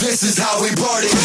This is how we party.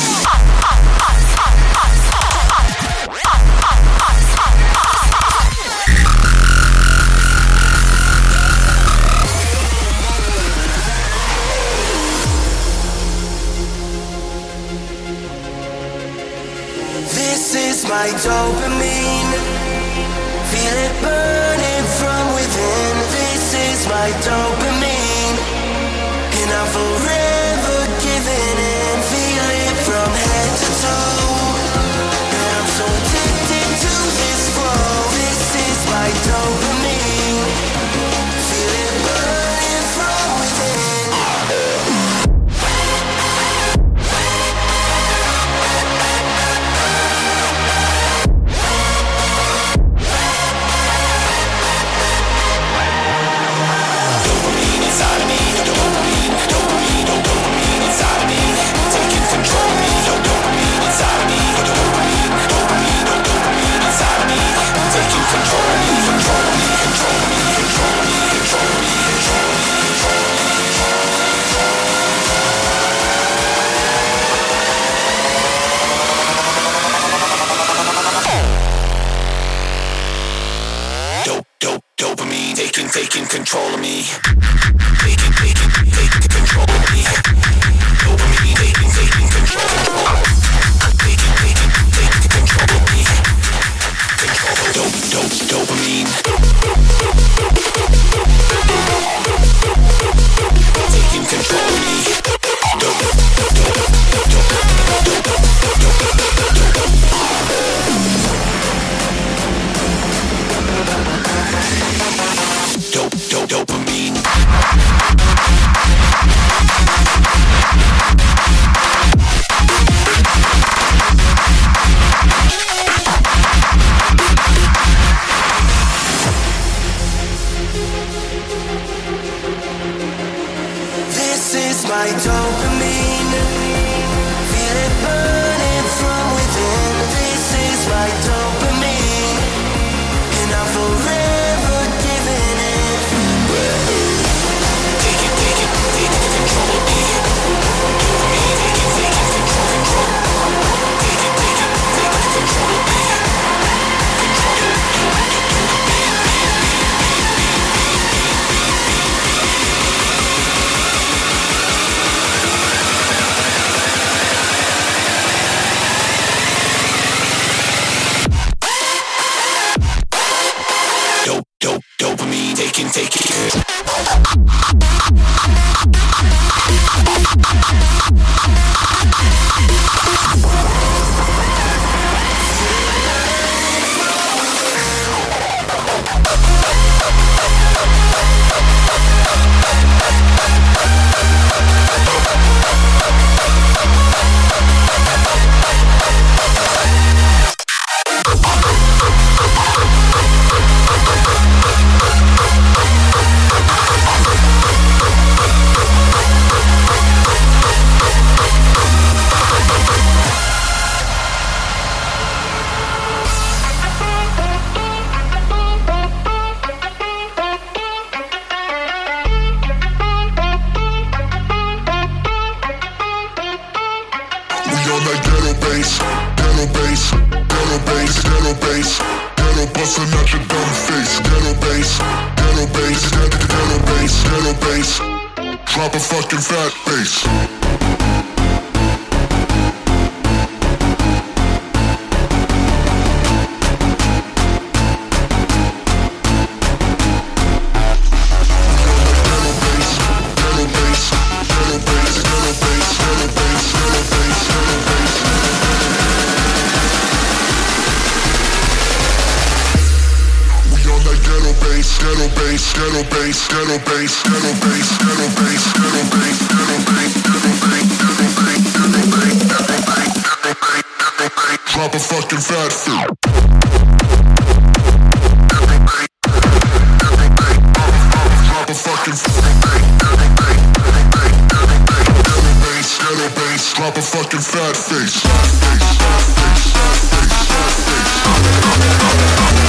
fucking sad face.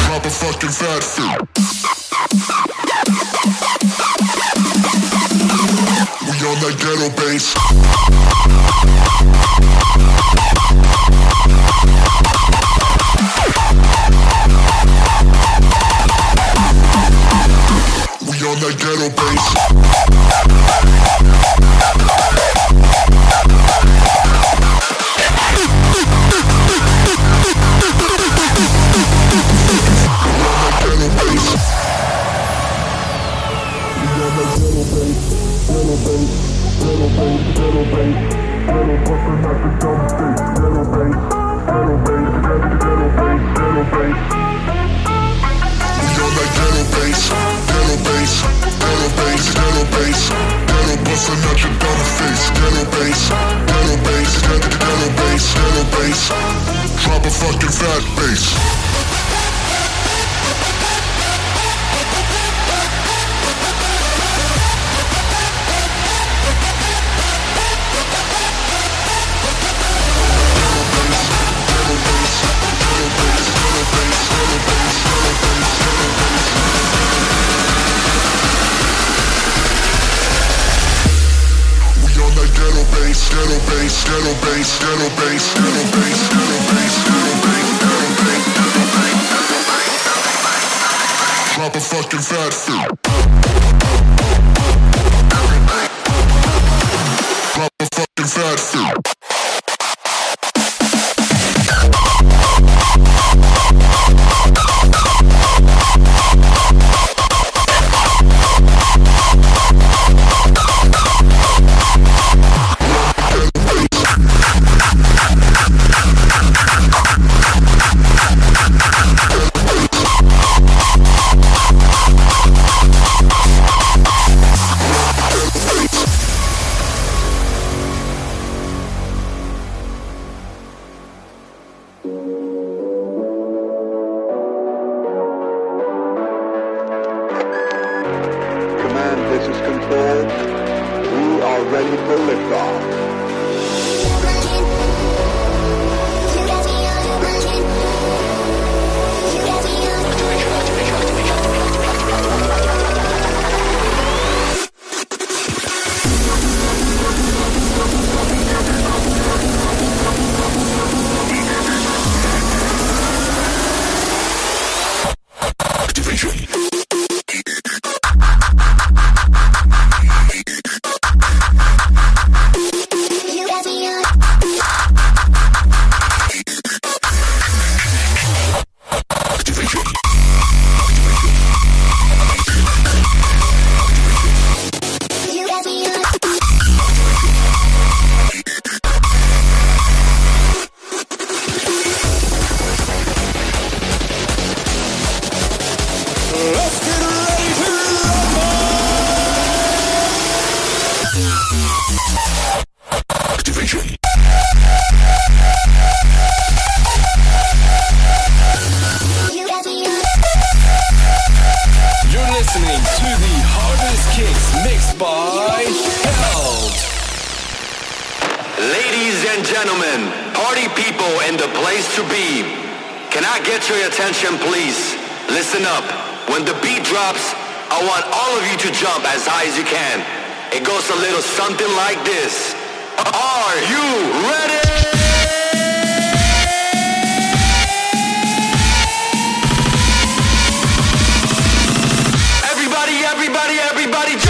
Drop a fucking fat face. by Held. Ladies and gentlemen, party people and the place to be. Can I get your attention, please? Listen up. When the beat drops, I want all of you to jump as high as you can. It goes a little something like this. Are you ready? everybody, everybody, everybody.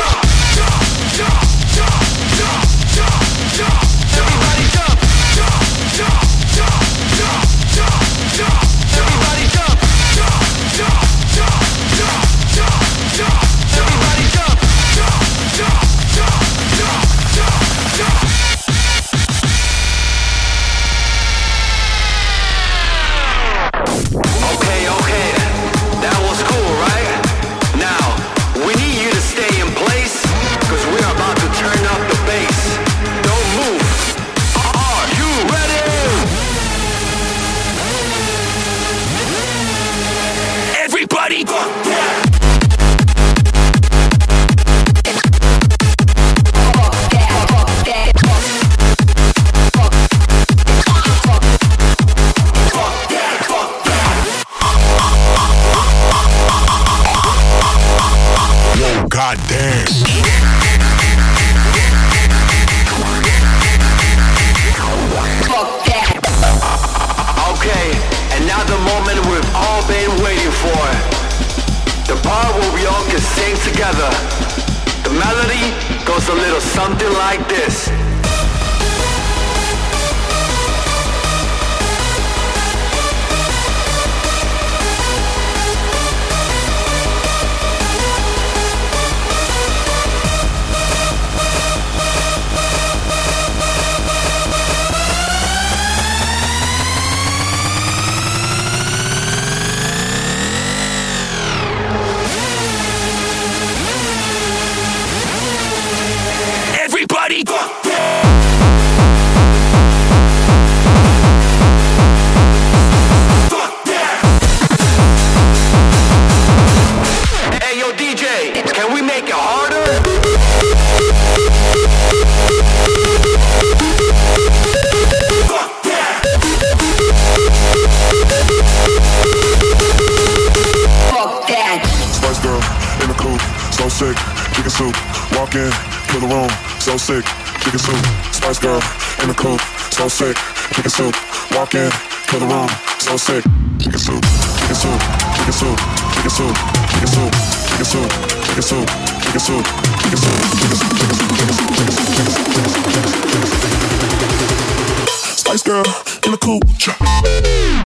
Spice Girl in the coop.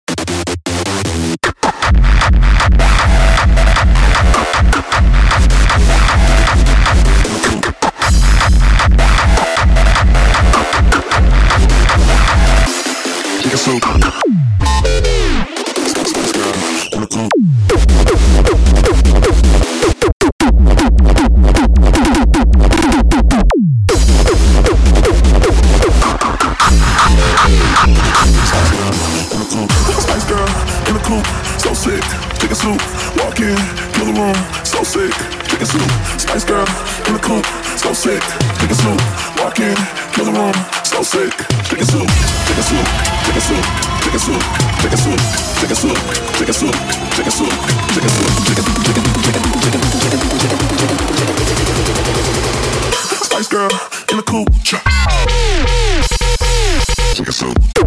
Spice girl in the cool truck. Take a sip.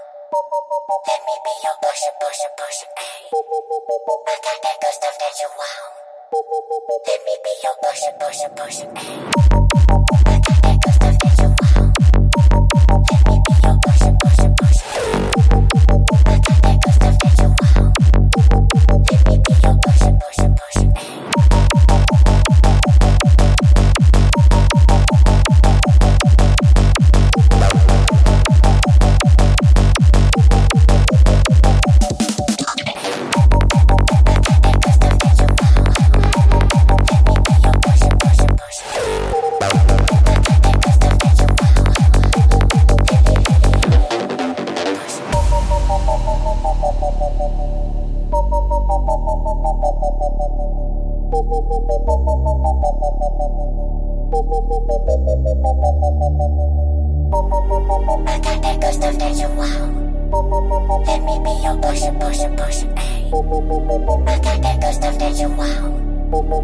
Let me be your pusher, pusher, pusher, ayy. I got that good stuff that you want. Let me be your pusher, pusher, pusher, ayy.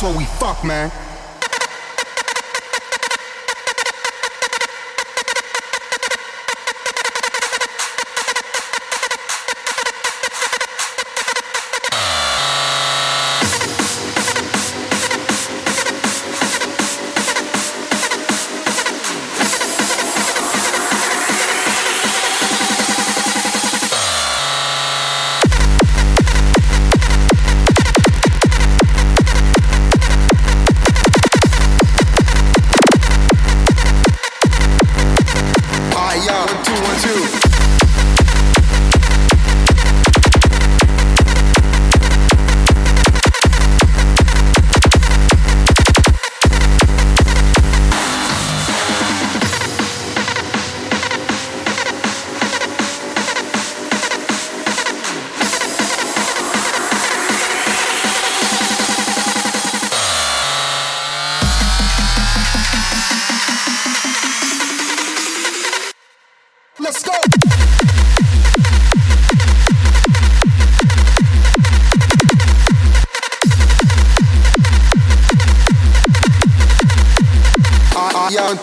that's what we fuck, man.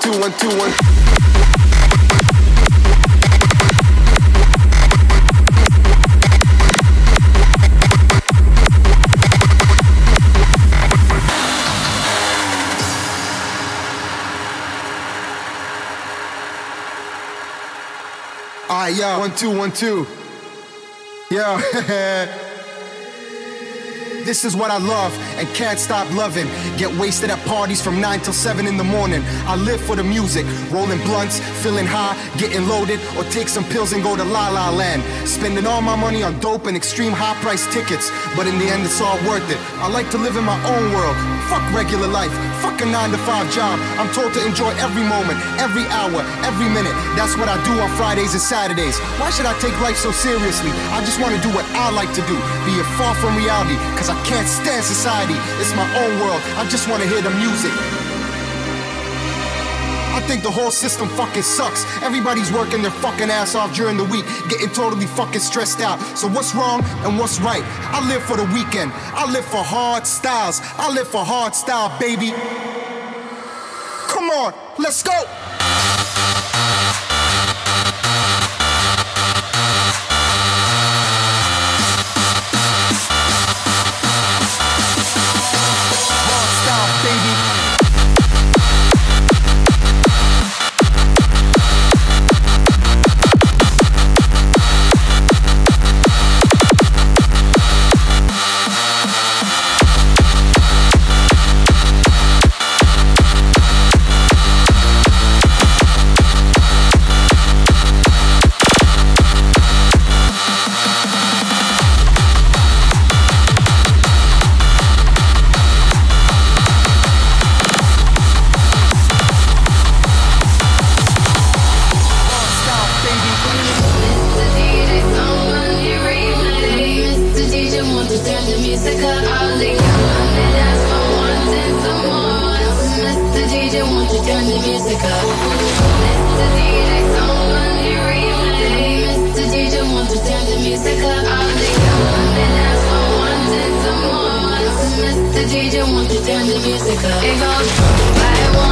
Two, one, two, one. Two, one, two. Yo, this is what I love and can't stop loving. Get wasted at parties from 9 till 7 in the morning. I live for the music, rolling blunts, feeling high, getting loaded, or take some pills and go to La La Land. Spending all my money on dope and extreme high price tickets, but in the end, it's all worth it. I like to live in my own world. Fuck regular life, fuck a 9 to 5 job. I'm told to enjoy every moment, every hour, every minute. That's what I do on Fridays and Saturdays. Why should I take life so seriously? I just want to do what I like to do, be it far from reality, cause I can't stand society. It's my own world. I just want to hear the music. I think the whole system fucking sucks. Everybody's working their fucking ass off during the week, getting totally fucking stressed out. So what's wrong and what's right? I live for the weekend. I live for hard styles. I live for hard style, baby. Come on, let's go. DJ to turn the music up. It goes by one,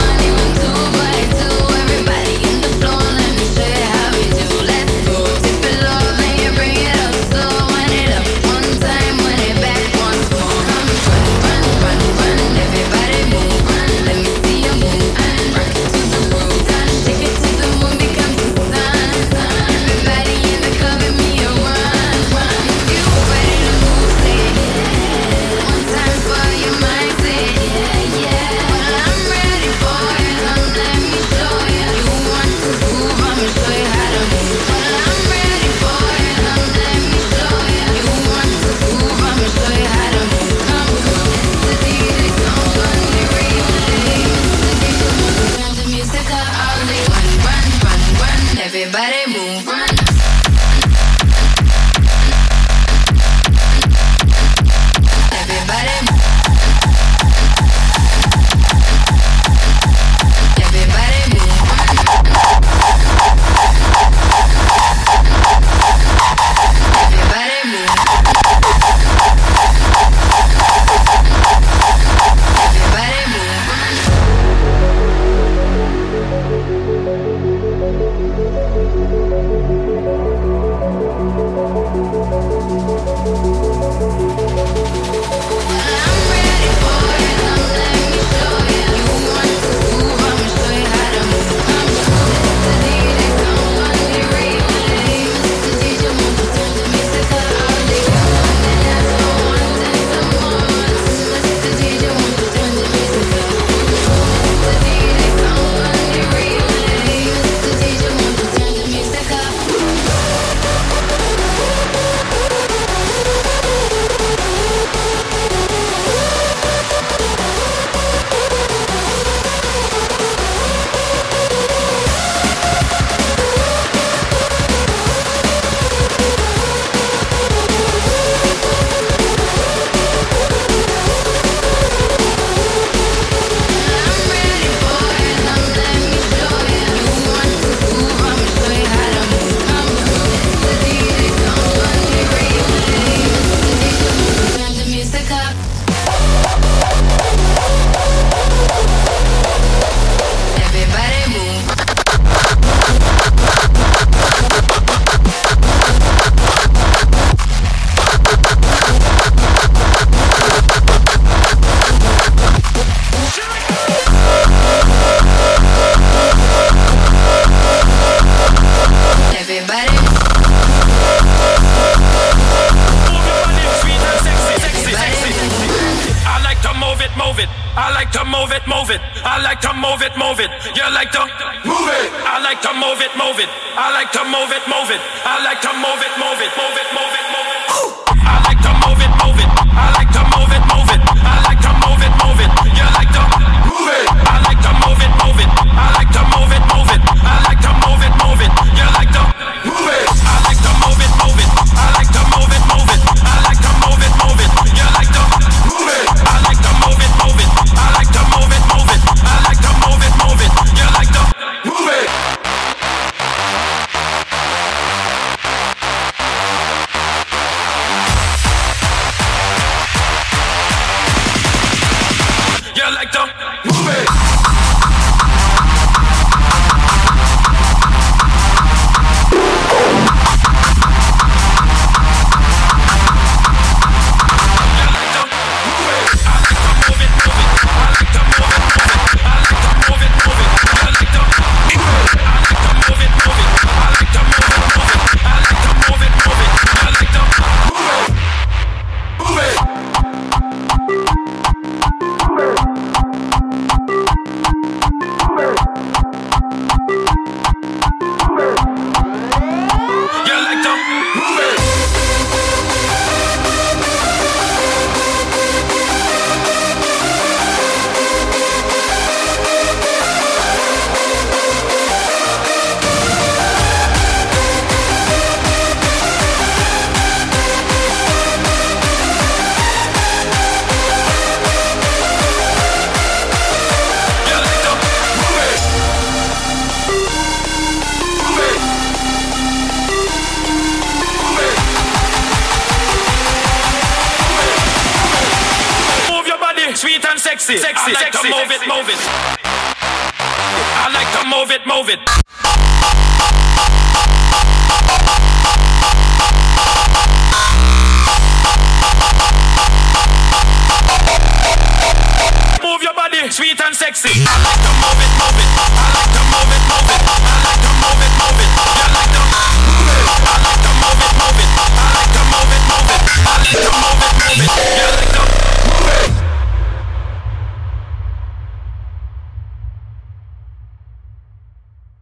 move it,